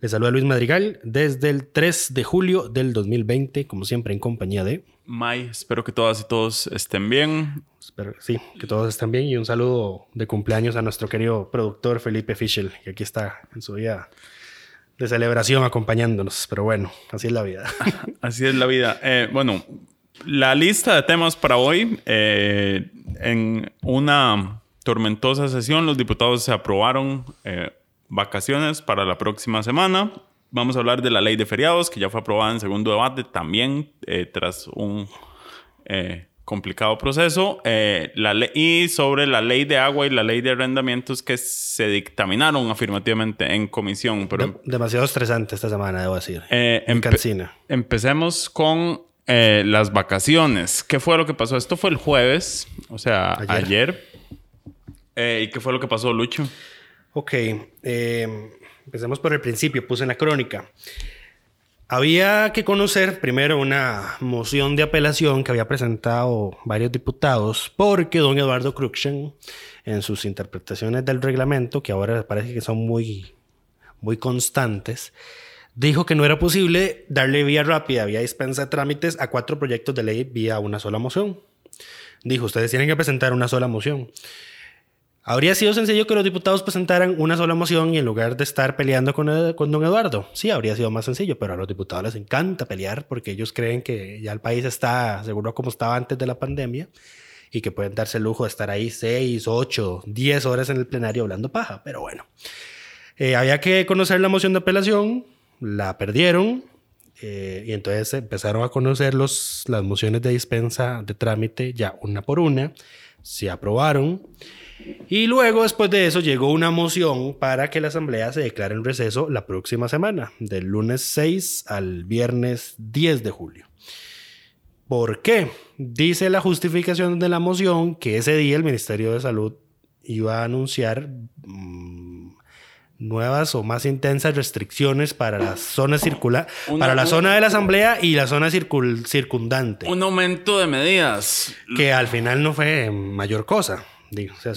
Les saluda Luis Madrigal desde el 3 de julio del 2020, como siempre en compañía de... May, espero que todas y todos estén bien. Espero, sí, que todos estén bien y un saludo de cumpleaños a nuestro querido productor Felipe Fischel, que aquí está en su día de celebración acompañándonos, pero bueno, así es la vida. así es la vida. Eh, bueno, la lista de temas para hoy, eh, en una tormentosa sesión, los diputados se aprobaron eh, vacaciones para la próxima semana. Vamos a hablar de la ley de feriados, que ya fue aprobada en segundo debate también, tras un complicado proceso. Eh, la y sobre la ley de agua y la ley de arrendamientos que se dictaminaron afirmativamente en comisión. Pero, demasiado estresante esta semana, debo decir. Eh, empecemos con eh, las vacaciones. ¿Qué fue lo que pasó? Esto fue el jueves, o sea, ayer. Eh, ¿Y qué fue lo que pasó, Lucho? Ok, empecemos por el principio, puse en la crónica. Había que conocer primero una moción de apelación que había presentado varios diputados porque don Eduardo Cruxen, en sus interpretaciones del reglamento, que ahora parece que son muy, muy constantes, dijo que no era posible darle vía rápida, vía dispensa de trámites a cuatro proyectos de ley vía una sola moción. Dijo, ustedes tienen que presentar una sola moción. Habría sido sencillo que los diputados presentaran una sola moción y en lugar de estar peleando con, con, don Eduardo. Sí, habría sido más sencillo, pero a los diputados les encanta pelear porque ellos creen que ya el país está seguro como estaba antes de la pandemia y que pueden darse el lujo de estar ahí 6, 8, 10 horas en el plenario hablando paja. Pero bueno, eh, había que conocer la moción de apelación, la perdieron eh, y entonces empezaron a conocer los, las mociones de dispensa de trámite ya una por una, se aprobaron. Y luego, después de eso, llegó una moción para que la Asamblea se declare en receso la próxima semana, del lunes 6 al viernes 10 de julio. ¿Por qué? Dice la justificación de la moción que ese día el Ministerio de Salud iba a anunciar mm, nuevas o más intensas restricciones para la zona circular, para la zona de la asamblea y la zona circundante. Un aumento de medidas. Que al final no fue mayor cosa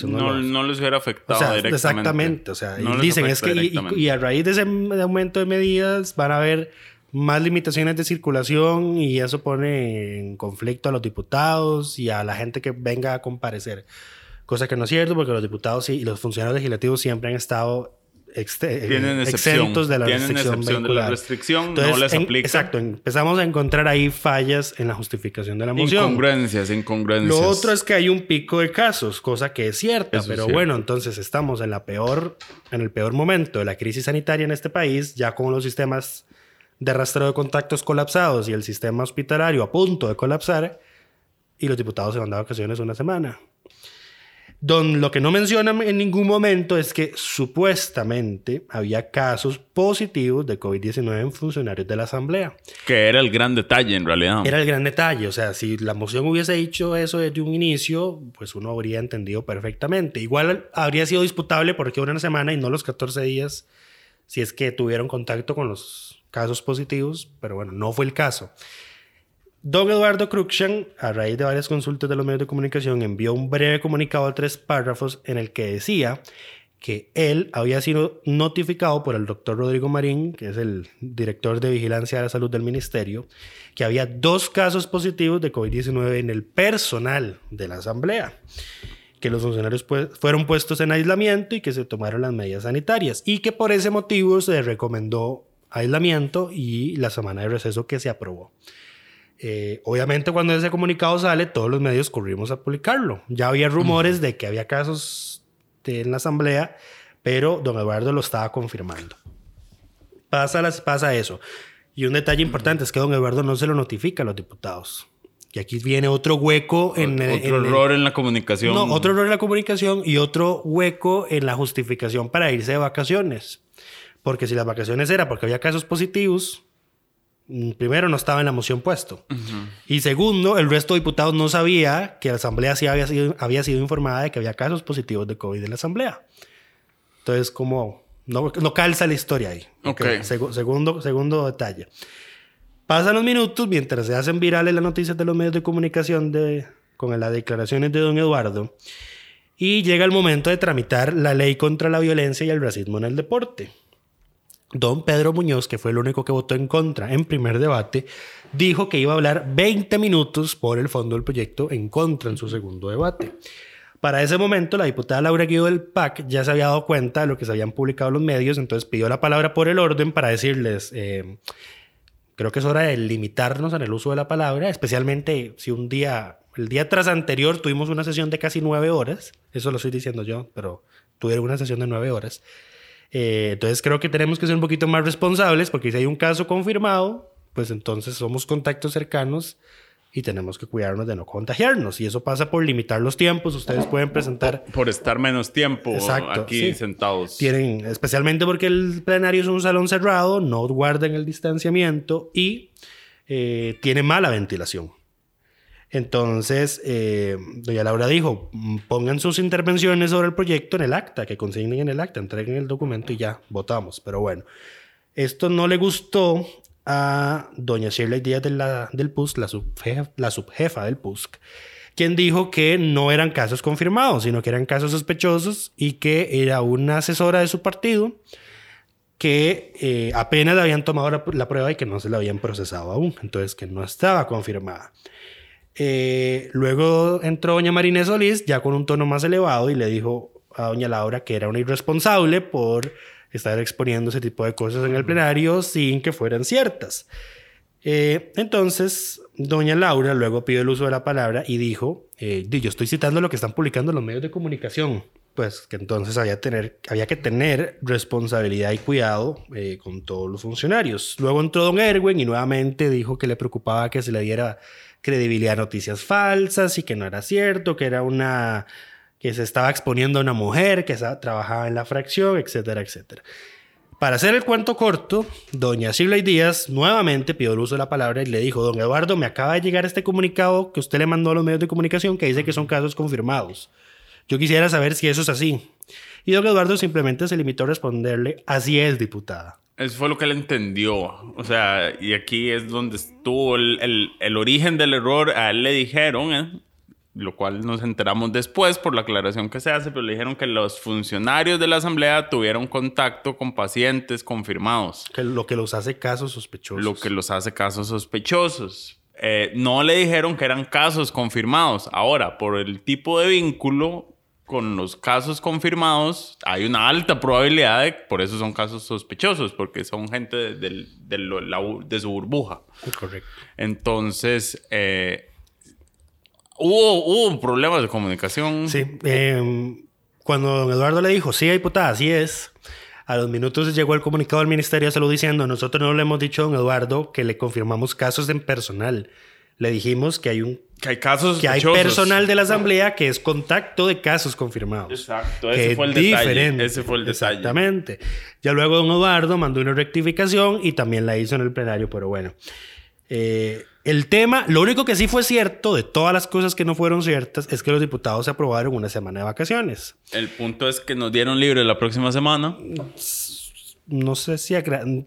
no, les hubiera afectado directamente. Exactamente. O sea, dicen es que y, a raíz de ese aumento de medidas van a haber más limitaciones de circulación y eso pone en conflicto a los diputados y a la gente que venga a comparecer. Cosa que no es cierto porque los diputados y los funcionarios legislativos siempre han estado tienen exentos de la restricción, de la restricción, no les aplica. Exacto, empezamos a encontrar ahí fallas en la justificación de la moción. Incongruencias, incongruencias. Lo otro es que hay un pico de casos, cosa que es cierta, pero bueno, entonces estamos en la peor, en el peor momento de la crisis sanitaria en este país, ya con los sistemas de rastreo de contactos colapsados y el sistema hospitalario a punto de colapsar, y los diputados se van de vacaciones una semana. Don, lo que no mencionan en ningún momento es que supuestamente había casos positivos de COVID-19 en funcionarios de la Asamblea. Que era el gran detalle en realidad. Era el gran detalle. O sea, si la moción hubiese dicho eso desde un inicio, pues uno habría entendido perfectamente. Igual habría sido disputable porque una semana y no los 14 días si es que tuvieron contacto con los casos positivos, pero bueno, no fue el caso. Don Eduardo Cruxan, a raíz de varias consultas de los medios de comunicación, envió un breve comunicado de tres párrafos en el que decía que él había sido notificado por el doctor Rodrigo Marín, que es el director de vigilancia de la salud del ministerio, que había dos casos positivos de COVID-19 en el personal de la asamblea, que los funcionarios pues, fueron puestos en aislamiento y que se tomaron las medidas sanitarias, y que por ese motivo se recomendó aislamiento y la semana de receso que se aprobó. Eh, obviamente cuando ese comunicado sale, todos los medios corrimos a publicarlo. Ya había rumores de que había casos de- en la asamblea, pero don Eduardo lo estaba confirmando. Pasa, las, pasa eso. Y un detalle importante es que don Eduardo no se lo notifica a los diputados. Y aquí viene otro hueco en, Otro en el- error en la comunicación. no, otro error en la comunicación y otro hueco en la justificación para irse de vacaciones. Porque si las vacaciones era porque había casos positivos, primero no estaba en la moción puesto. Y segundo, el resto de diputados no sabía que la asamblea sí había sido, había sido informada de que había casos positivos de COVID en la asamblea. Entonces, como no, no calza la historia ahí. Ok. Segu- segundo, segundo detalle. Pasan los minutos mientras se hacen virales las noticias de los medios de comunicación de, con las declaraciones de don Eduardo y llega el momento de tramitar la ley contra la violencia y el racismo en el deporte. Don Pedro Muñoz, que fue el único que votó en contra en primer debate, dijo que iba a hablar 20 minutos por el fondo del proyecto en contra en su segundo debate. Para ese momento, la diputada Laura Guido del PAC ya se había dado cuenta de lo que se habían publicado los medios, entonces pidió la palabra por el orden para decirles, eh, creo que es hora de limitarnos en el uso de la palabra, especialmente si un día, el día tras anterior tuvimos una sesión de casi nueve horas, eso lo estoy diciendo yo, pero tuvieron una sesión de nueve horas. Eh, entonces creo que tenemos que ser un poquito más responsables porque si hay un caso confirmado, pues entonces somos contactos cercanos y tenemos que cuidarnos de no contagiarnos. Y eso pasa por limitar los tiempos. Ustedes pueden presentar Por estar menos tiempo Exacto, aquí sí. sentados. tienen, especialmente porque el plenario es un salón cerrado, no guardan el distanciamiento y eh, tiene mala ventilación. Entonces, eh, doña Laura dijo, "Mm, pongan sus intervenciones sobre el proyecto en el acta, que consignen en el acta, entreguen el documento y ya votamos. Pero bueno, esto no le gustó a doña Shirley Díaz de del PUSC, la, subjefa, la del PUSC, quien dijo que no eran casos confirmados, sino que eran casos sospechosos y que era una asesora de su partido que eh, apenas le habían tomado la, la prueba y que no se la habían procesado aún, entonces que no estaba confirmada. Eh, luego entró doña Marinés Solís ya con un tono más elevado y le dijo a doña Laura que era una irresponsable por estar exponiendo ese tipo de cosas en el plenario sin que fueran ciertas. Eh, entonces, doña Laura luego pidió el uso de la palabra y dijo, eh, "Di, yo estoy citando lo que están publicando los medios de comunicación, pues que entonces había, tener, había que tener responsabilidad y cuidado eh, con todos los funcionarios. Luego entró don Erwin y nuevamente dijo que le preocupaba que se le diera credibilidad a noticias falsas y que no era cierto, que era una que se estaba exponiendo a una mujer que trabajaba en la fracción, etcétera, etcétera. Para hacer el cuento corto, doña Shirley Díaz nuevamente pidió el uso de la palabra y le dijo, don Eduardo, me acaba de llegar este comunicado que usted le mandó a los medios de comunicación que dice que son casos confirmados. Yo quisiera saber si eso es así. Y don Eduardo simplemente se limitó a responderle, así es, diputada. Eso fue lo que él entendió. O sea, y aquí es donde estuvo el, el- el origen del error. A él le dijeron, ¿eh? lo cual nos enteramos después por la aclaración que se hace, pero le dijeron que los funcionarios de la asamblea tuvieron contacto con pacientes confirmados, Que lo que los hace casos sospechosos. lo que los hace casos sospechosos. Eh, no le dijeron que eran casos confirmados. Ahora, por el tipo de vínculo con los casos confirmados, hay una alta probabilidad de, por eso son casos sospechosos, porque son gente de, del- de lo- la de su burbuja. Correcto. Entonces, eh, hubo, hubo problemas de comunicación. Sí. eh, cuando don Eduardo le dijo, sí, diputada, así es, a los minutos llegó el comunicado del Ministerio de Salud diciendo, nosotros no le hemos dicho a don Eduardo que le confirmamos casos en personal. Le dijimos que hay un Que hay casos que hay personal de la asamblea que es contacto de casos confirmados. Exacto, ese es fue el detalle. diferente. Ese fue el detalle. Exactamente. Ya luego don Eduardo mandó una rectificación y también la hizo en el plenario, pero bueno. Eh, el tema, lo único que sí fue cierto de todas las cosas que no fueron ciertas es que los diputados aprobaron una semana de vacaciones. El punto es que nos dieron libre la próxima semana. No sé si en,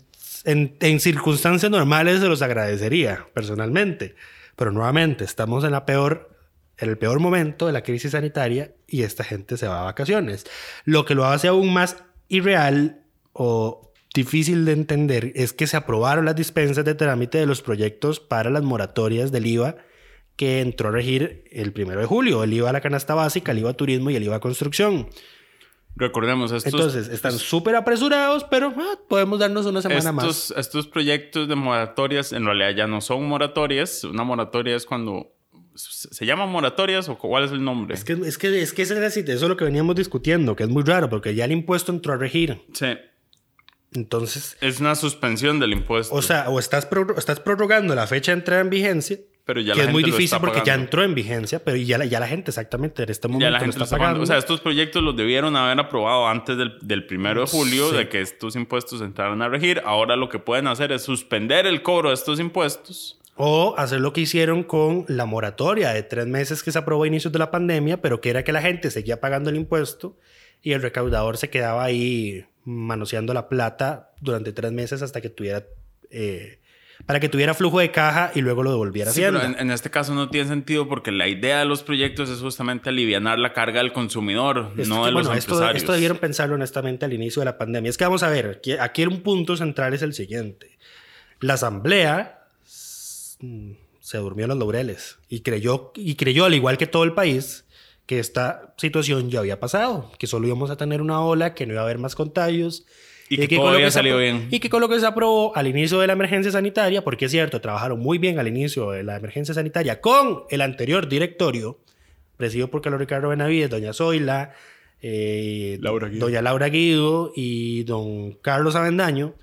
en circunstancias normales se los agradecería personalmente, pero nuevamente estamos en la peor en el peor momento de la crisis sanitaria y esta gente se va a vacaciones. Lo que lo hace aún más irreal o difícil de entender es que se aprobaron las dispensas de trámite de los proyectos para las moratorias del IVA que entró a regir el primero de julio, el IVA a la canasta básica, el IVA a turismo y el IVA a construcción. Recordemos, estos, Entonces, están súper apresurados, pero ah, podemos darnos una semana más. estos, proyectos de moratorias en realidad ya no son moratorias. Una moratoria es cuando... ¿Se llaman moratorias o cuál es el nombre? Es que, es que, es que eso es lo que veníamos discutiendo, que es muy raro, porque ya el impuesto entró a regir. Sí. Entonces, Es una suspensión del impuesto. o sea, o estás prorrogando la fecha de entrada en vigencia, pero ya que la es muy gente lo difícil porque ya entró en vigencia, pero ya la, ya la gente exactamente en este momento Ya la lo gente está lo está pagando. pagando. O sea, estos proyectos los debieron haber aprobado antes del, del primero de julio Sí. de que estos impuestos entraran a regir. Ahora lo que pueden hacer es suspender el cobro de estos impuestos. O hacer lo que hicieron con la moratoria de tres meses que se aprobó a inicios de la pandemia, pero que era que la gente seguía pagando el impuesto y el recaudador se quedaba ahí manoseando la plata durante tres meses hasta que tuviera... eh, para que tuviera flujo de caja y luego lo devolviera Sí, pero en, en este caso no tiene sentido porque la idea de los proyectos es justamente aliviar la carga del consumidor, no de los bueno, esto, empresarios. esto debieron pensarlo honestamente al inicio de la pandemia. Es que vamos a ver, aquí, aquí un punto central es el siguiente. La asamblea mm, se durmió en los laureles y creyó, y creyó, al igual que todo el país, que esta situación ya había pasado, que solo íbamos a tener una ola, que no iba a haber más contagios. Y que con todo lo había salido bien. Y que con lo que se aprobó al inicio de la emergencia sanitaria, porque es cierto, trabajaron muy bien al inicio de la emergencia sanitaria con el anterior directorio, presidido por Carlos Ricardo Benavides, doña Zoila, eh, Laura Guido. doña Laura Guido y don Carlos Avendaño,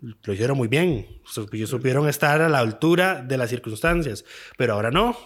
lo hicieron muy bien. Sup- Supieron estar a la altura de las circunstancias, pero ahora no.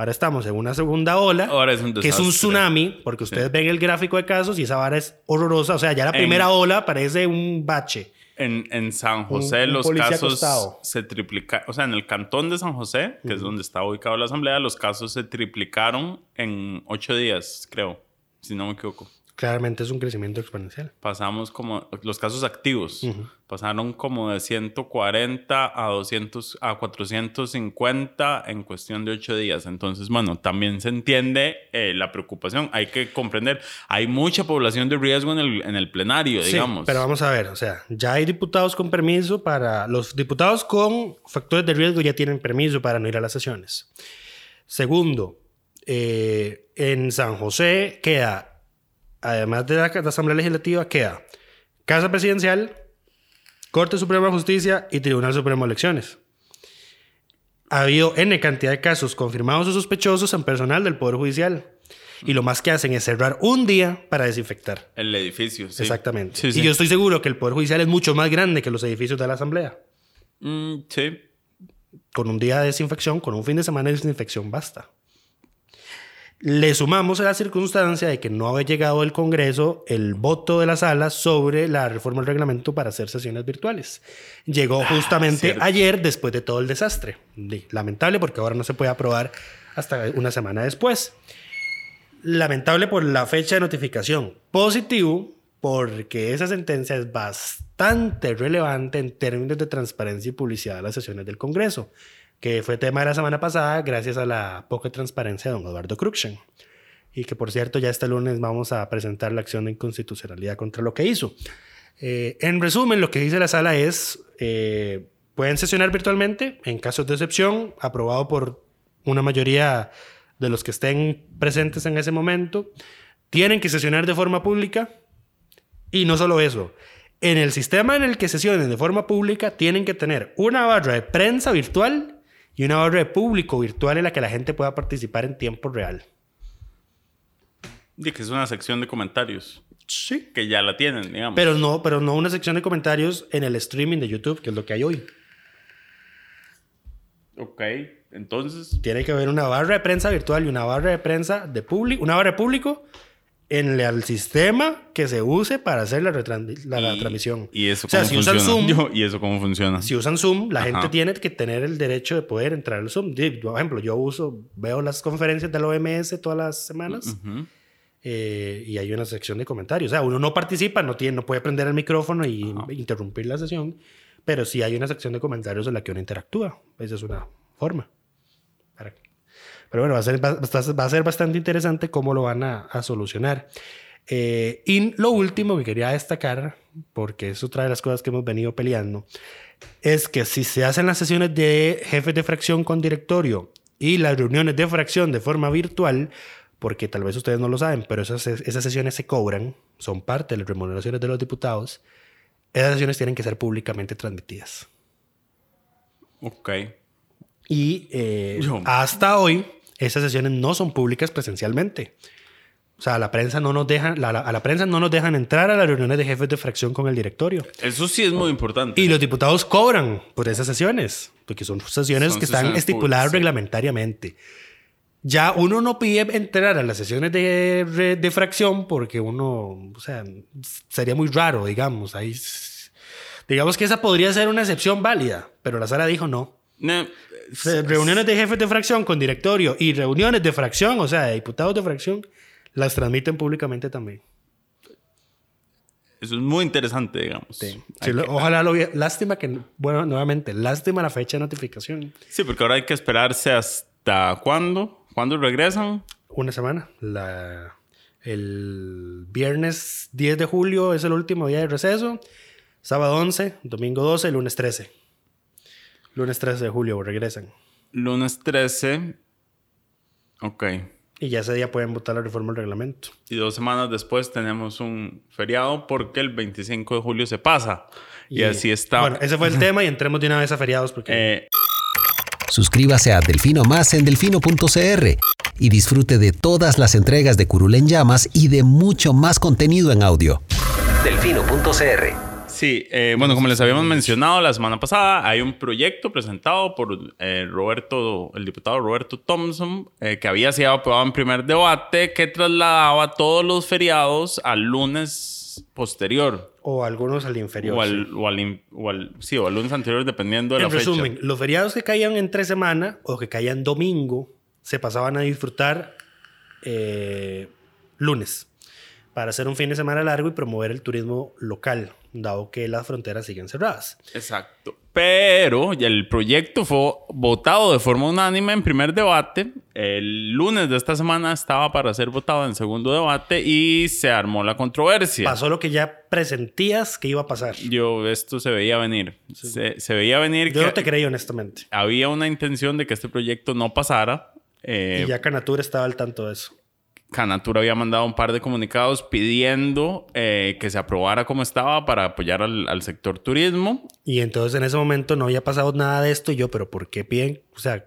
Ahora estamos en una segunda ola, Ahora es un que es un tsunami, porque ustedes ven el gráfico de casos y esa vara es horrorosa. O sea, ya la En- primera ola parece un bache. En, en San José un los policía casos acostado. se triplicaron, o sea, en el cantón de San José, que es donde está ubicada la asamblea, los casos se triplicaron en ocho días, creo, si no me equivoco. Claramente es un crecimiento exponencial. Pasamos como, los casos activos, pasaron como de 140 a 200, a 450 en cuestión de ocho días. Entonces, bueno, también se entiende eh, la preocupación. Hay que comprender, hay mucha población de riesgo en el, en el plenario, Sí, digamos. pero vamos a ver, o sea, ya hay diputados con permiso para... Los diputados con factores de riesgo ya tienen permiso para no ir a las sesiones. Segundo, eh, en San José queda, además de la, la Asamblea Legislativa, queda Casa Presidencial, Corte Suprema de Justicia y Tribunal Supremo de Elecciones. Ha habido N cantidad de casos confirmados o sospechosos en personal del Poder Judicial. Y lo más que hacen es cerrar un día para desinfectar. El edificio, sí. Exactamente. Sí, sí. Y yo estoy seguro que el Poder Judicial es mucho más grande que los edificios de la Asamblea. Mm, sí. Con un día de desinfección, con un fin de semana de desinfección, basta. Le sumamos a la circunstancia de que no había llegado del Congreso el voto de la sala sobre la reforma del reglamento para hacer sesiones virtuales. Llegó justamente cierto. ayer después de todo el desastre. Lamentable porque ahora no se puede aprobar hasta una semana después. Lamentable por la fecha de notificación. Positivo porque esa sentencia es bastante relevante en términos de transparencia y publicidad de las sesiones del Congreso, que fue tema de la semana pasada gracias a la poca transparencia de don Eduardo Cruxen. Y que por cierto ya este lunes vamos a presentar la acción de inconstitucionalidad contra lo que hizo. Eh, en resumen, lo que dice la sala es, eh, pueden sesionar virtualmente en casos de excepción, aprobado por una mayoría de los que estén presentes en ese momento. Tienen que sesionar de forma pública y no solo eso. En el sistema en el que sesionen de forma pública, tienen que tener una barra de prensa virtual y una barra de público virtual en la que la gente pueda participar en tiempo real. Y que es una sección de comentarios. Sí. Que ya la tienen, digamos. Pero no, pero no una sección de comentarios en el streaming de YouTube, que es lo que hay hoy. Ok, entonces. Tiene que haber una barra de prensa virtual y una barra de prensa de público, una barra de público en el sistema que se use para hacer la, la, y- transmisión. ¿Y eso o sea, cómo si usan funciona? Zoom, Yo- ¿Y eso cómo funciona? si usan Zoom, la Ajá. gente tiene que tener el derecho de poder entrar al Zoom. Por ejemplo, yo uso, veo las conferencias del OMS todas las semanas Ujú. eh, y hay una sección de comentarios. O sea, uno no participa, no, tiene, no puede prender el micrófono y interrumpir la sesión, pero sí hay una sección de comentarios en la que uno interactúa. Esa es una forma. Para- Pero bueno, va a ser, va, va a ser bastante interesante cómo lo van a, a solucionar. Eh, y lo último que quería destacar, porque es otra de las cosas que hemos venido peleando, es que si se hacen las sesiones de jefes de fracción con directorio y las reuniones de fracción de forma virtual, porque tal vez ustedes no lo saben, pero esas, esas sesiones se cobran, son parte de las remuneraciones de los diputados. Esas sesiones tienen que ser públicamente transmitidas. Ok. Y eh, hasta hoy, esas sesiones no son públicas presencialmente. O sea, a la prensa no nos dejan, la- la- a la prensa no nos dejan entrar a las reuniones de jefes de fracción con el directorio. Eso sí es muy importante. Y los diputados cobran por esas sesiones, porque son sesiones Son que están estipuladas sí. reglamentariamente. Ya uno no pide entrar a las sesiones de, de fracción porque uno, o sea, sería muy raro, digamos. Ahí, digamos que esa podría ser una excepción válida, pero la sala dijo no. No, reuniones de jefes de fracción con directorio y reuniones de fracción, o sea, de diputados de fracción, las transmiten públicamente también. Eso es muy interesante, digamos. Sí. Lo- que- ojalá lo Lástima que, bueno, nuevamente, lástima la fecha de notificación. Sí, porque ahora hay que esperarse hasta cuándo. ¿Cuándo regresan? Una semana. La, el viernes 10 de julio es el último día de receso. Sábado 11, domingo 12, lunes 13. Lunes 13 de julio regresan. Lunes 13. Ok. Y ya ese día pueden votar la reforma del reglamento. Y dos semanas después tenemos un feriado porque el 25 de julio se pasa. Y, así está. Bueno, ese fue el tema y entremos de una vez a feriados porque... Eh, Suscríbase a Delfino Más en delfino.cr y disfrute de todas las entregas de Curul en Llamas y de mucho más contenido en audio. Delfino.cr Sí, eh, bueno, como les habíamos mencionado la semana pasada, hay un proyecto presentado por eh, Roberto, el diputado Roberto Thompson, eh, que había sido aprobado en primer debate, que trasladaba todos los feriados al lunes posterior. O algunos al inferior. O sí. al, o al in- o al- sí, o al lunes anterior, dependiendo de la En resumen, fecha. los feriados que caían entre semana o que caían domingo se pasaban a disfrutar eh, lunes para hacer un fin de semana largo y promover el turismo local, dado que las fronteras siguen cerradas. Exacto. Pero el proyecto fue votado de forma unánime en primer debate. El lunes de esta semana estaba para ser votado en segundo debate y se armó la controversia. Pasó lo que ya presentías que iba a pasar. Yo, esto se veía venir. Se, se veía venir Yo que no te creí, honestamente. había una intención de que este proyecto no pasara. Eh, Y ya Canatura estaba al tanto de eso. Canatura había mandado un par de comunicados pidiendo eh, que se aprobara como estaba para apoyar al, al sector turismo. Y entonces en ese momento no había pasado nada de esto. Y yo, ¿pero por qué piden? O sea,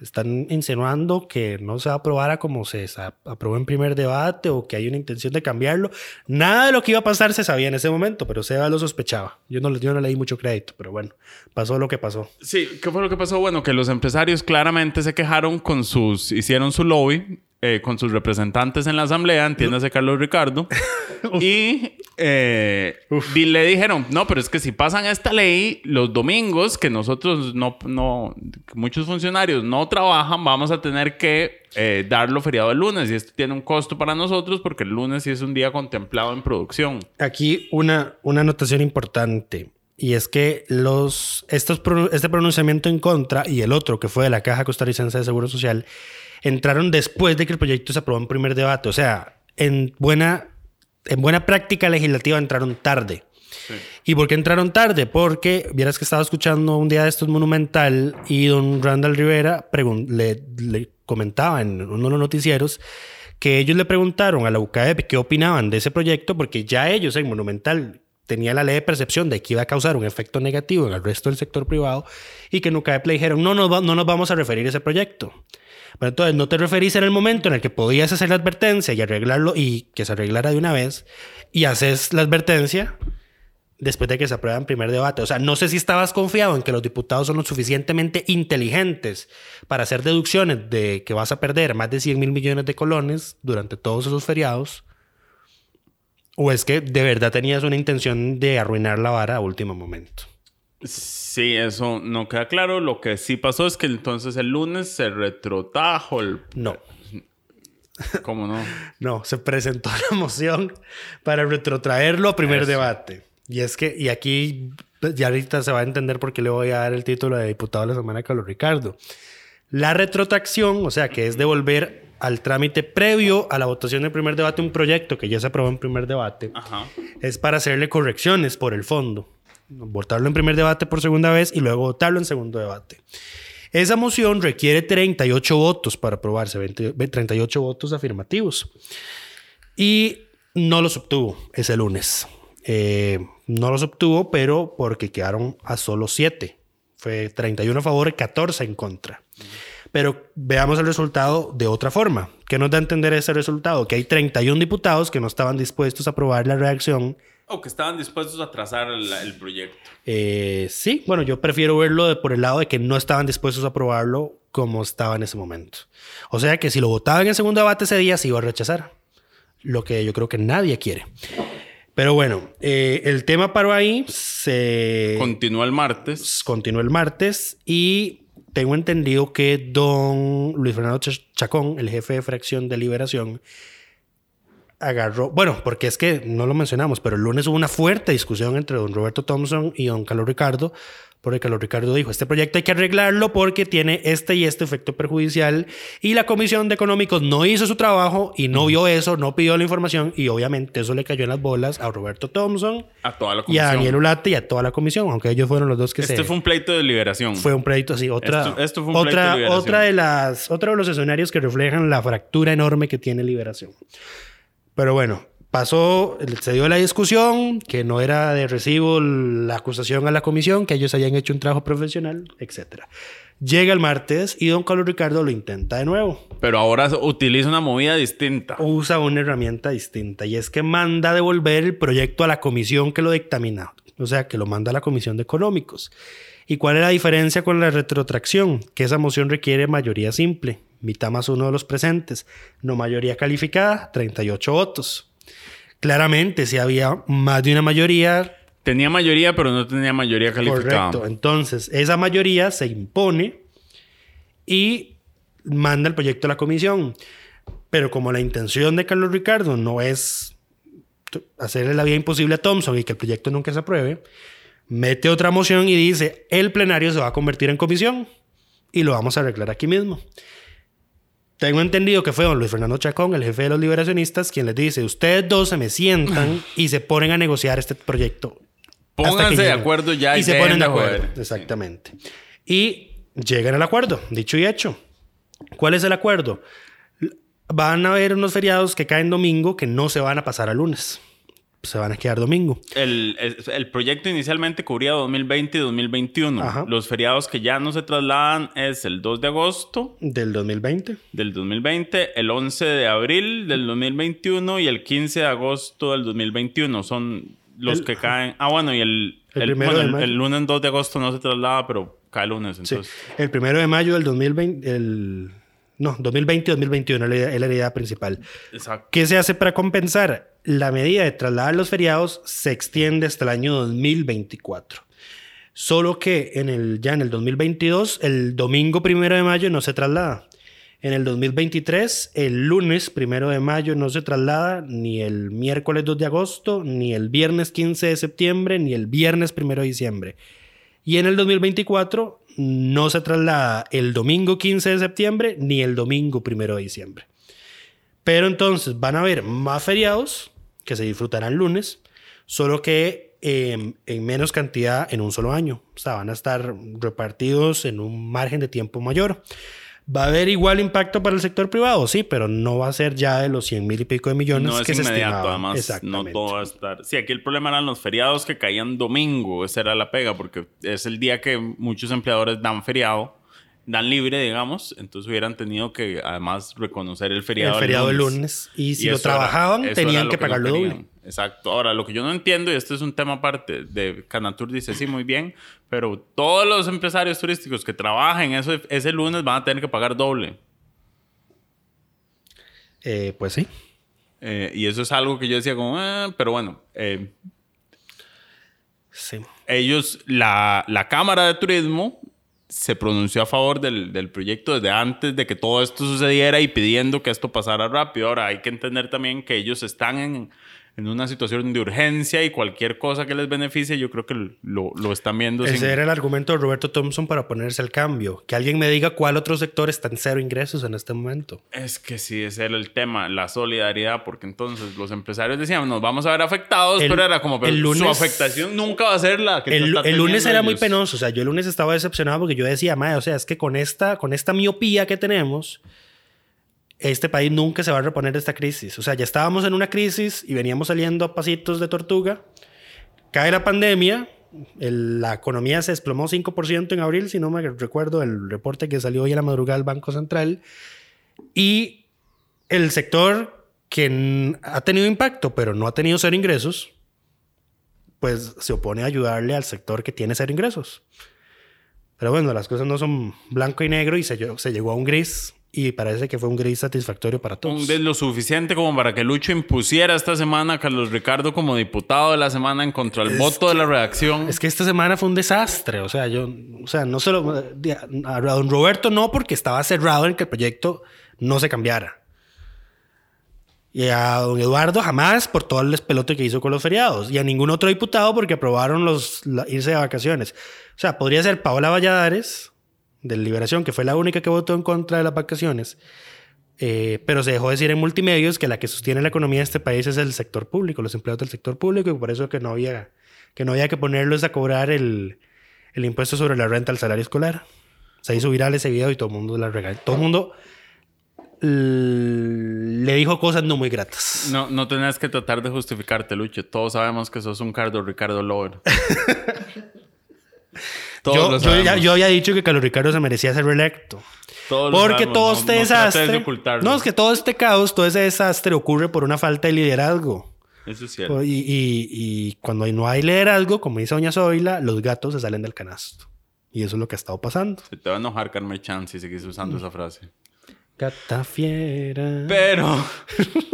están insinuando que no se aprobara como se aprobó en primer debate o que hay una intención de cambiarlo. Nada de lo que iba a pasar se sabía en ese momento, pero Seba lo sospechaba. Yo no, yo no le di mucho crédito, pero bueno, pasó lo que pasó. Sí, ¿qué fue lo que pasó? Bueno, que los empresarios claramente se quejaron con sus, hicieron su lobby eh, con sus representantes en la asamblea, entiéndase Carlos Ricardo, y eh, le dijeron, no, pero es que si pasan esta ley los domingos, que nosotros no, no, muchos funcionarios no trabajan, vamos a tener que eh, darlo feriado el lunes, y esto tiene un costo para nosotros porque el lunes sí es un día contemplado en producción. Aquí una, una anotación importante. Y es que los, estos, este pronunciamiento en contra y el otro, que fue de la Caja Costarricense de Seguro Social, entraron después de que el proyecto se aprobó en primer debate. O sea, en buena, en buena práctica legislativa entraron tarde. ¿Y por qué entraron tarde? Porque vieras que estaba escuchando un día de estos Monumental y don Randall Rivera le, le comentaba en uno de los noticieros que ellos le preguntaron a la UCAEP qué opinaban de ese proyecto porque ya ellos en Monumental tenían la ley de percepción de que iba a causar un efecto negativo en el resto del sector privado y que en UCAEP le dijeron no, va- no nos vamos a referir a ese proyecto. Pero entonces no te referís en el momento en el que podías hacer la advertencia y arreglarlo y que se arreglara de una vez y haces la advertencia después de que se aprueba en primer debate. O sea, no sé si estabas confiado en que los diputados son lo suficientemente inteligentes para hacer deducciones de que vas a perder más de 100 mil millones de colones durante todos esos feriados. O es que de verdad tenías una intención de arruinar la vara a último momento. Eso no queda claro. Lo que sí pasó es que entonces el lunes se retrotajo el... No, ¿Cómo no? no, se presentó la moción para retrotraerlo a primer Eso. debate. Y es que, y aquí pues, ya ahorita se va a entender por qué le voy a dar el título de diputado de la semana a Carlos Ricardo. La retrotracción, o sea, que es devolver al trámite previo a la votación del primer debate un proyecto que ya se aprobó en primer debate, Ajá. es para hacerle correcciones por el fondo. Votarlo en primer debate por segunda vez y luego votarlo en segundo debate. Esa moción requiere 38 votos para aprobarse, 20 38 votos afirmativos. Y no los obtuvo ese lunes. Eh, no los obtuvo, pero porque quedaron a solo 7. Fue 31 a favor y 14 en contra. Pero veamos el resultado de otra forma. ¿Qué nos da a entender ese resultado? Que hay 31 diputados que no estaban dispuestos a aprobar la reacción. O que estaban dispuestos a trazar el, el proyecto. Eh, sí, bueno, yo prefiero verlo de, por el lado de que no estaban dispuestos a aprobarlo como estaba en ese momento. O sea que si lo votaban en segundo debate ese día, se iba a rechazar. Lo que yo creo que nadie quiere. Pero bueno, eh, el tema paró ahí. Se Continuó el martes. continuó el martes y tengo entendido que don Luis Fernando Ch- Chacón, el jefe de fracción de Liberación, agarró, bueno, porque es que no lo mencionamos, pero el lunes hubo una fuerte discusión entre don Roberto Thompson y don Carlos Ricardo, porque Carlos Ricardo dijo, este proyecto hay que arreglarlo porque tiene este y este efecto perjudicial y la Comisión de Económicos no hizo su trabajo y no vio eso, no pidió la información y obviamente eso le cayó en las bolas a Roberto Thompson A toda la y a comisión. Daniel Ulate y a toda la comisión, aunque ellos fueron los dos que Este se... fue un pleito de liberación. Fue un proyecto así. Otra, Esto- esto fue un pleito de otra, liberación. otra de las, otro de los escenarios que reflejan la fractura enorme que tiene liberación. Pero bueno, pasó, se dio la discusión, que no era de recibo la acusación a la comisión, que ellos hayan hecho un trabajo profesional, etc. Llega el martes y don Carlos Ricardo lo intenta de nuevo. Pero ahora utiliza una movida distinta. Usa una herramienta distinta y es que manda devolver el proyecto a la comisión que lo dictamina, o sea, que lo manda a la comisión de económicos. ¿Y cuál es la diferencia con la retrotracción? Que esa moción requiere mayoría simple, mitad más uno de los presentes, no mayoría calificada, 38 votos. Claramente, si había más de una mayoría, Tenía mayoría, pero no tenía mayoría calificada. correcto. Entonces, esa mayoría se impone y manda el proyecto a la comisión. Pero como la intención de Carlos Ricardo no es hacerle la vida imposible a Thompson y que el proyecto nunca se apruebe, mete otra moción y dice, el plenario se va a convertir en comisión y lo vamos a arreglar aquí mismo. Tengo entendido que fue don Luis Fernando Chacón, el jefe de los liberacionistas, quien les dice, ustedes dos se me sientan y se ponen a negociar este proyecto. Pónganse de lleguen". acuerdo ya y, se ponen de de acuerdo. joder. Exactamente. Y llegan al acuerdo, dicho y hecho. ¿Cuál es el acuerdo? Van a haber unos feriados que caen domingo que no se van a pasar a lunes. Se van a quedar domingo. El, el- el proyecto inicialmente cubría 2020 y 2021. Ajá. Los feriados que ya no se trasladan es el 2 de agosto Del 2020. del 2020, el 11 de abril del 2021 y el 15 de agosto del 2021. Son los El- que caen. Ah, bueno, y el, El bueno, el- lunes 2 de agosto no se traslada, pero cae lunes. Sí. Entonces, El primero de mayo del 2020. El, no, 2020 y 2021 es la idea- es la idea principal. exacto. ¿Qué se hace para compensar? La medida de trasladar los feriados se extiende hasta el año 2024. Solo que en el, ya en el 2022, el domingo primero de mayo no se traslada. En el 2023, el lunes primero de mayo no se traslada ni el miércoles 2 de agosto, ni el viernes 15 de septiembre, ni el viernes primero de diciembre. Y en el 2024 no se traslada el domingo 15 de septiembre ni el domingo primero de diciembre. Pero entonces van a haber más feriados que se disfrutarán lunes, solo que eh, en menos cantidad en un solo año. O sea, van a estar repartidos en un margen de tiempo mayor. ¿Va a haber igual impacto para el sector privado? Sí, pero no va a ser ya de los 100 mil y pico de millones No es se inmediato, además. No Exactamente. todo va a estar. Sí, aquí el problema eran los feriados que caían domingo. Esa era la pega, porque es el día que muchos empleadores dan feriado, dan libre, digamos. Entonces hubieran tenido que además reconocer el feriado. el feriado del lunes. Y si lo eso era- trabajaban, eso tenían que no pagarlo doble. Exacto. Ahora, lo que yo no entiendo, y este es un tema aparte de Canatur, dice sí, muy bien, pero todos los empresarios turísticos que trabajen ese, ese lunes van a tener que pagar doble. Eh, pues sí. Eh, y eso es algo que yo decía como, "Ah", pero bueno, eh, Sí. ellos, la, la Cámara de Turismo se pronunció a favor del, del proyecto desde antes de que todo esto sucediera y pidiendo que esto pasara rápido. Ahora hay que entender también que ellos están en, en una situación de urgencia y cualquier cosa que les beneficie, yo creo que lo, lo están viendo. Ese sin- era el argumento de Roberto Thompson para ponerse al cambio. Que alguien me diga cuál otro sector está en cero ingresos en este momento. Es que sí, ese era el tema, la solidaridad, porque entonces los empresarios decían, nos vamos a ver afectados, El- pero era como, pero el lunes- su afectación nunca va a ser la que El, el lunes era muy ellos". penoso. O sea, yo el lunes estaba decepcionado porque yo decía, madre, o sea, es que con esta, con esta miopía que tenemos, este país nunca se va a reponer de esta crisis. O sea, ya estábamos en una crisis y veníamos saliendo a pasitos de tortuga. Cae la pandemia, la economía se desplomó 5% en abril, si no me recuerdo el reporte que salió hoy a la madrugada del Banco Central. Y el sector que ha tenido impacto, pero no ha tenido cero ingresos, pues se opone a ayudarle al sector que tiene cero ingresos. Pero bueno, las cosas no son blanco y negro y se llegó a un gris y parece que fue un gris satisfactorio para todos. Un- de lo suficiente como para que Lucho impusiera esta semana a Carlos Ricardo como diputado de la semana en contra del voto de la redacción. Es que esta semana fue un desastre. O sea, yo, o sea, no solo a don Roberto no, porque estaba cerrado en que el proyecto no se cambiara. Y a don Eduardo jamás por todo el despelote que hizo con los feriados. Y a ningún otro diputado porque aprobaron los, la- irse de vacaciones. O sea, podría ser Paola Valladares, de Liberación, que fue la única que votó en contra de las vacaciones. Eh, pero se dejó decir en multimedios que la que sostiene la economía de este país es el sector público, los empleados del sector público, y por eso que no había que, no había que ponerlos a cobrar el, el impuesto sobre la renta al salario escolar. Se hizo viral ese video y todo el mundo la regaló. Todo el mundo le dijo cosas no muy gratas. No, no tenés que tratar de justificarte, Lucho. Todos sabemos que sos un Carlos Ricardo Lover. Yo, yo ya- sabemos. yo había dicho que Carlos Ricardo se merecía ser reelecto. Todos Porque todo No- este no desastre. No, es que todo este caos, todo ese desastre ocurre por una falta de liderazgo. Eso es cierto. Y, y- y cuando no hay liderazgo, como dice Doña Zoila, los gatos se salen del canasto. Y eso es lo que ha estado pasando. Se te va a enojar Carmen Chan si seguís usando esa frase. Gata fiera. Pero,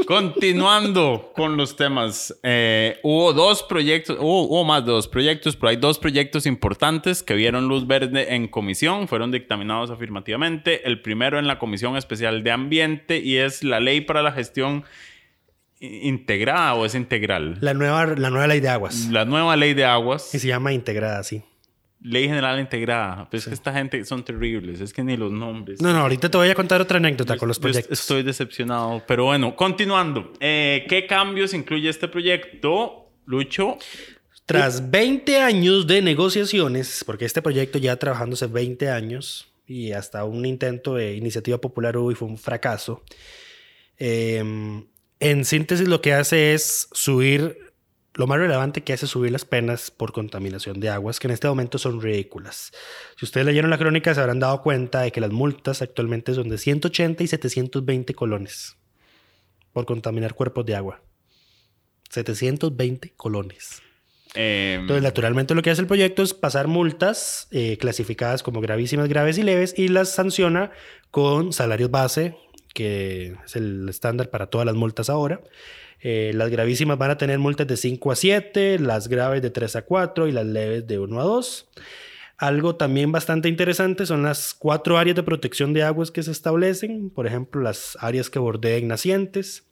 continuando con los temas, eh, hubo dos proyectos, hubo, hubo más de dos proyectos, pero hay dos proyectos importantes que vieron luz verde en comisión, fueron dictaminados afirmativamente. El primero en la Comisión Especial de Ambiente y es la Ley para la Gestión Integrada o es integral. La nueva, la nueva ley de aguas. La nueva Ley de Aguas. Y se llama integrada así. Ley General Integrada. Pues es que esta gente son terribles, es que ni los nombres. No, no, ahorita te voy a contar otra anécdota con los proyectos. Estoy decepcionado. Pero bueno, continuando. Eh, ¿Qué cambios incluye este proyecto, Lucho? Tras 20 años de negociaciones, porque este proyecto ya trabajándose 20 años y hasta un intento de iniciativa popular hubo y fue un fracaso, eh, en síntesis lo que hace es subir, lo más relevante que hace es subir las penas por contaminación de aguas, que en este momento son ridículas. Si ustedes leyeron la crónica se habrán dado cuenta de que las multas actualmente son de 180 y 720 colones por contaminar cuerpos de agua. 720 colones. Eh, Entonces, naturalmente lo que hace el proyecto es pasar multas eh, clasificadas como gravísimas, graves y leves y las sanciona con salarios base, que es el estándar para todas las multas ahora. Eh, las gravísimas van a tener multas de 5 a 7, las graves de 3 a 4 y las leves de 1 a 2. Algo también bastante interesante son las cuatro áreas de protección de aguas que se establecen, por ejemplo, las áreas que bordeen nacientes,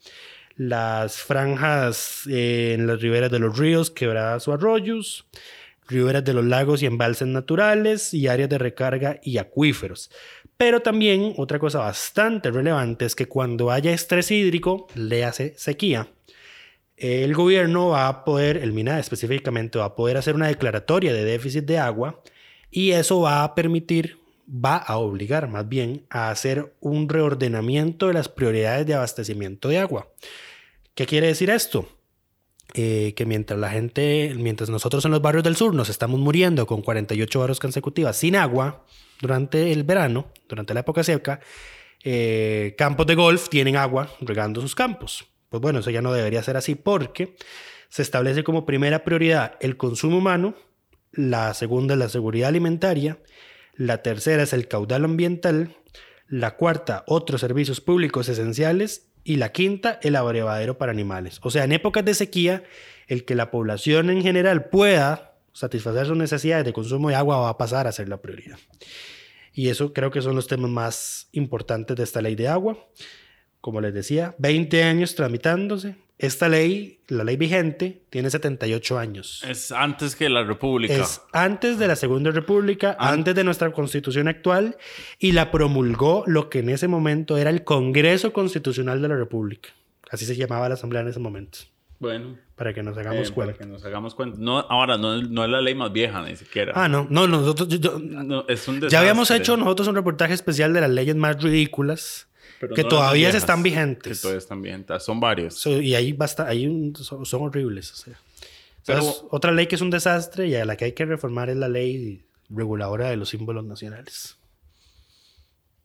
las franjas eh, en las riberas de los ríos, quebradas o arroyos, riberas de los lagos y embalses naturales y áreas de recarga y acuíferos. Pero también otra cosa bastante relevante es que cuando haya estrés hídrico, le hace sequía, el gobierno va a poder, el MINA específicamente, va a poder hacer una declaratoria de déficit de agua y eso va a permitir, va a obligar más bien a hacer un reordenamiento de las prioridades de abastecimiento de agua. ¿Qué quiere decir esto? Eh, que mientras la gente, mientras nosotros en los barrios del sur nos estamos muriendo con 48 horas consecutivas sin agua durante el verano, durante la época seca, eh, campos de golf tienen agua regando sus campos. Pues bueno, eso ya no debería ser así porque se establece como primera prioridad el consumo humano, la segunda es la seguridad alimentaria, la tercera es el caudal ambiental, la cuarta otros servicios públicos esenciales y la quinta el abrevadero para animales. O sea, en épocas de sequía, el que la población en general pueda satisfacer sus necesidades de consumo de agua va a pasar a ser la prioridad. Y eso creo que son los temas más importantes de esta ley de agua. como les decía, 20 años tramitándose. Esta ley, la ley vigente, tiene 78 años. Es antes que la República. Es antes de la Segunda República, antes de nuestra constitución actual, y la promulgó lo que en ese momento era el Congreso Constitucional de la República. Así se llamaba la Asamblea en ese momento. Bueno. Para que nos hagamos eh, cuenta. Para que nos hagamos cuenta. No, ahora, no, no es la ley más vieja, ni siquiera. Ah, no, no, nosotros. yo- No, es un ya habíamos hecho nosotros un reportaje especial de las leyes más ridículas Pero que no todavía viejas, están Que vigentes. todavía están vigentes. Son varios. So, y ahí basta, ahí un- son, son horribles. O sea. Pero-. Otra ley que es un desastre y a la que hay que reformar es la ley reguladora de los símbolos nacionales.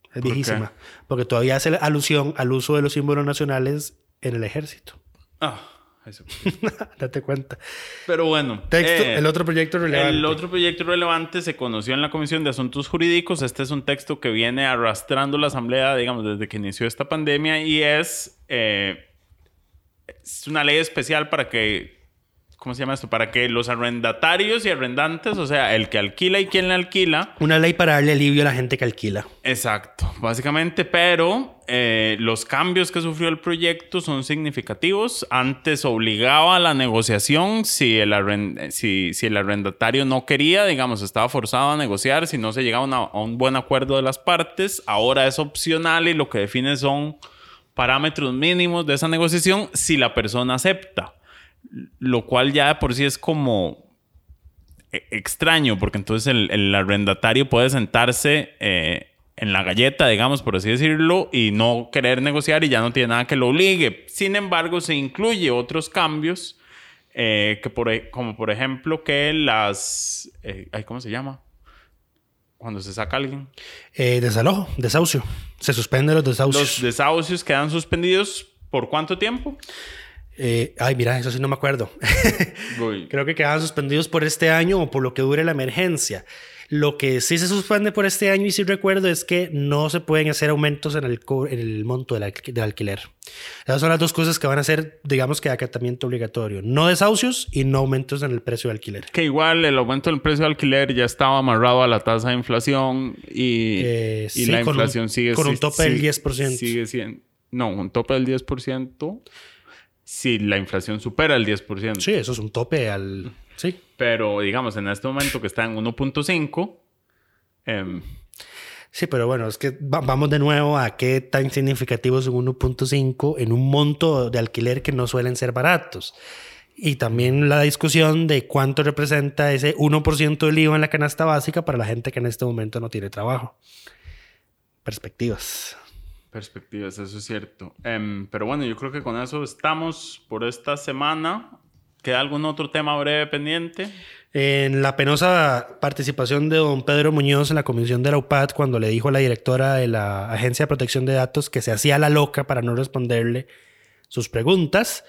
Es ¿Por viejísima. Porque todavía hace alusión al uso de los símbolos nacionales en el ejército. Ah, eso. Date cuenta. Pero bueno. Texto, eh, el otro proyecto relevante. El otro proyecto relevante se conoció en la Comisión de Asuntos Jurídicos. Este es un texto que viene arrastrando la Asamblea, digamos, desde que inició esta pandemia y es, eh, es una ley especial para que, ¿cómo se llama esto? Para que los arrendatarios y arrendantes, o sea, el que alquila y quien le alquila, Una ley para darle alivio a la gente que alquila. Exacto, básicamente, pero eh, los cambios que sufrió el proyecto son significativos. Antes obligaba a la negociación si el, arren- si, si el arrendatario no quería, digamos, estaba forzado a negociar, si no se llegaba una- a un buen acuerdo de las partes. Ahora es opcional y lo que define son parámetros mínimos de esa negociación si la persona acepta. Lo cual ya por sí es como e- extraño, porque entonces el, el arrendatario puede sentarse eh, en la galleta, digamos, por así decirlo, y no querer negociar y ya no tiene nada que lo obligue. Sin embargo, se incluye otros cambios, eh, que por, e- como por ejemplo que las... eh, ¿Cómo se llama? Cuando se saca alguien. Eh, desalojo, desahucio. Se suspenden los desahucios. Los desahucios quedan suspendidos por cuánto tiempo? Eh, ay, mira, eso sí no me acuerdo. Creo que quedaban suspendidos por este año o por lo que dure la emergencia. Lo que sí se suspende por este año y sí recuerdo es que no se pueden hacer aumentos en el, en el monto del, alqu- del alquiler. Esas son las dos cosas que van a ser, digamos que acatamiento obligatorio. No desahucios y no aumentos en el precio del alquiler. Que igual el aumento del precio de alquiler ya estaba amarrado a la tasa de inflación y, Eh, y sí, la con un- inflación sigue con un tope del sigue- 10%. Sigue siendo. No, un tope del 10% si la inflación supera el 10%. Sí, eso es un tope al... Sí. Pero digamos, en este momento que está en 1.5, em, Sí, pero bueno, es que va- vamos de nuevo a qué tan significativo es un 1.5 en un monto de alquiler que no suelen ser baratos. Y también la discusión de cuánto representa ese 1% del IVA en la canasta básica para la gente que en este momento no tiene trabajo. Perspectivas. Perspectivas, eso es cierto. Em, pero bueno, yo creo que con eso estamos por esta semana. ¿Queda algún otro tema breve pendiente? En la penosa participación de don Pedro Muñoz en la comisión de la UPAD cuando le dijo a la directora de la Agencia de Protección de Datos que se hacía la loca para no responderle sus preguntas.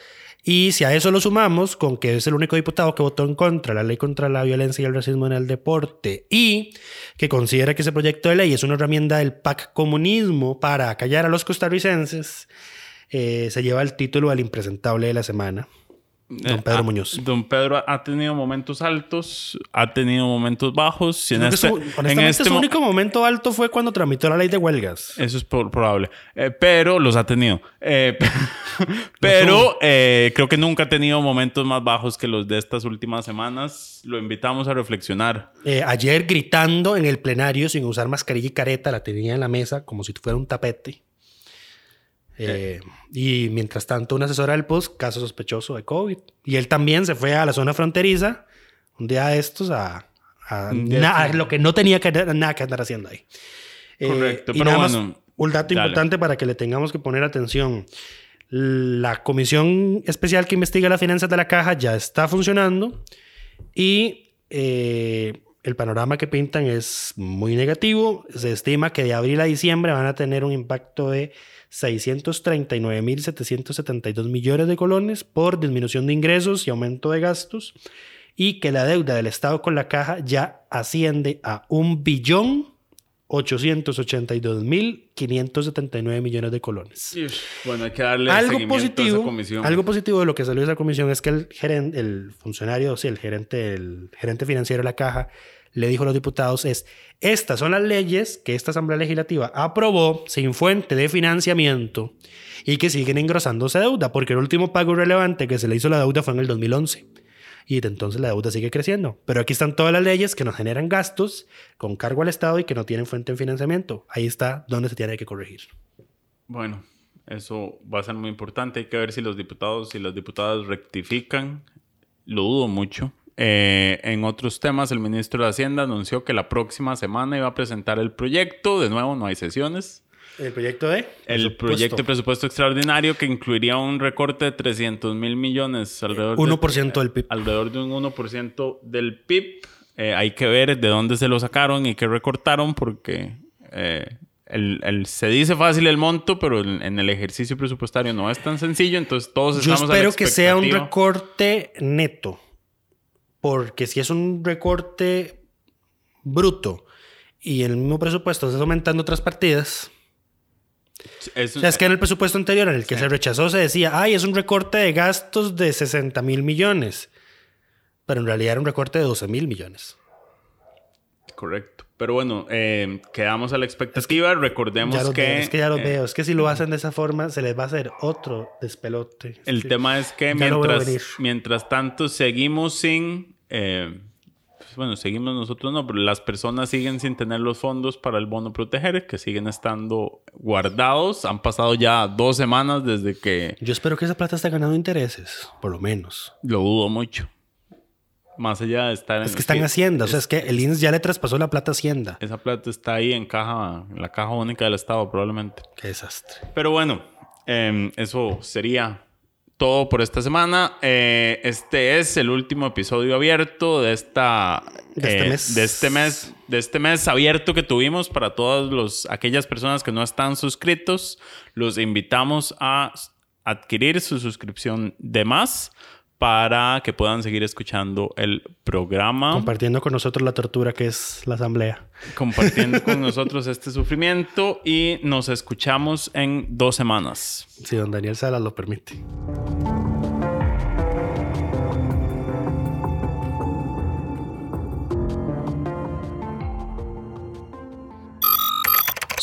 Y si a eso lo sumamos con que es el único diputado que votó en contra de la ley contra la violencia y el racismo en el deporte y que considera que ese proyecto de ley es una herramienta del PAC comunismo para callar a los costarricenses, eh, se lleva el título al impresentable de la semana. Don Eh, Pedro ah, Muñoz. Don Pedro ha tenido momentos altos, ha tenido momentos bajos. y en este- su- en este su mo- único momento alto fue cuando tramitó la ley de huelgas. Eso es por- probable. Eh, pero los ha tenido. Eh, pero creo que nunca ha tenido momentos más bajos que los de estas últimas semanas. Lo invitamos a reflexionar. Ayer gritando en el plenario sin usar mascarilla y careta, la tenía en la mesa como si fuera un tapete. Eh, y mientras tanto, una asesora del POS, caso sospechoso de COVID. Y él también se fue a la zona fronteriza, un día de estos, a, a a lo que no tenía que, nada que andar haciendo ahí. Eh, Correcto, y pero nada más, bueno, un dato dale. importante para que le tengamos que poner atención. La comisión especial que investiga las finanzas de la caja ya está funcionando y eh, el panorama que pintan es muy negativo. Se estima que de abril a diciembre van a tener un impacto de 639.772 millones de colones por disminución de ingresos y aumento de gastos y que la deuda del Estado con la caja ya asciende a un billón 882.579 millones de colones Bueno, hay que darle algo seguimiento a esa positivo, comisión. algo positivo de lo que salió de esa comisión es que el gerente, el funcionario, sí, el gerente, el gerente financiero de la caja le dijo a los diputados es, estas son las leyes que esta Asamblea Legislativa aprobó sin fuente de financiamiento y que siguen engrosándose deuda, porque el último pago relevante que se le hizo la deuda fue en el 2011. Y entonces la deuda sigue creciendo. Pero aquí están todas las leyes que nos generan gastos con cargo al Estado y que no tienen fuente de financiamiento. Ahí está donde se tiene que corregir. Bueno, eso va a ser muy importante. Hay que ver si los diputados y las diputadas rectifican. Lo dudo mucho. Eh, en otros temas, el ministro de Hacienda anunció que la próxima semana iba a presentar el proyecto. De nuevo, no hay sesiones. ¿El proyecto de? El proyecto de presupuesto extraordinario que incluiría un recorte de 300 mil millones, alrededor 1% del PIB. Alrededor de un 1% del PIB. Eh, hay que ver de dónde se lo sacaron y qué recortaron porque eh, el, se dice fácil el monto, pero en, el ejercicio presupuestario no es tan sencillo, entonces todos Yo estamos espero que sea un recorte neto, porque si es un recorte bruto y el mismo presupuesto está aumentando otras partidas, es, o sea, es que en el presupuesto anterior, en el que se rechazó, se decía, ay, es un recorte de gastos de 60 mil millones. Pero en realidad era un recorte de 12 mil millones. Correcto. Pero bueno, eh, quedamos a la expectativa. Recordemos que. es que ya lo eh, veo. Es que si lo hacen de esa forma, se les va a hacer otro despelote. El tema es que mientras, mientras tanto seguimos sin. Eh, pues bueno, seguimos nosotros no, pero las personas siguen sin tener los fondos para el bono proteger, que siguen estando guardados. Han pasado ya dos semanas desde que... Yo espero que esa plata esté ganando intereses, por lo menos. Lo dudo mucho. Más allá de estar en... Es que están Hacienda, o sea, es que el INS ya le traspasó la plata a Hacienda. Esa plata está ahí en caja, en la caja única del Estado probablemente. Qué desastre. Pero bueno, em, eso sería todo por esta semana. Eh, este es el último episodio abierto de esta de este, eh, mes. de este mes de este mes abierto que tuvimos para todas los aquellas personas que no están suscritos. Los invitamos a adquirir su suscripción de más para que puedan seguir escuchando el programa. Compartiendo con nosotros la tortura que es la asamblea. Compartiendo con nosotros este sufrimiento y nos escuchamos en dos semanas. Si don Daniel Salas lo permite.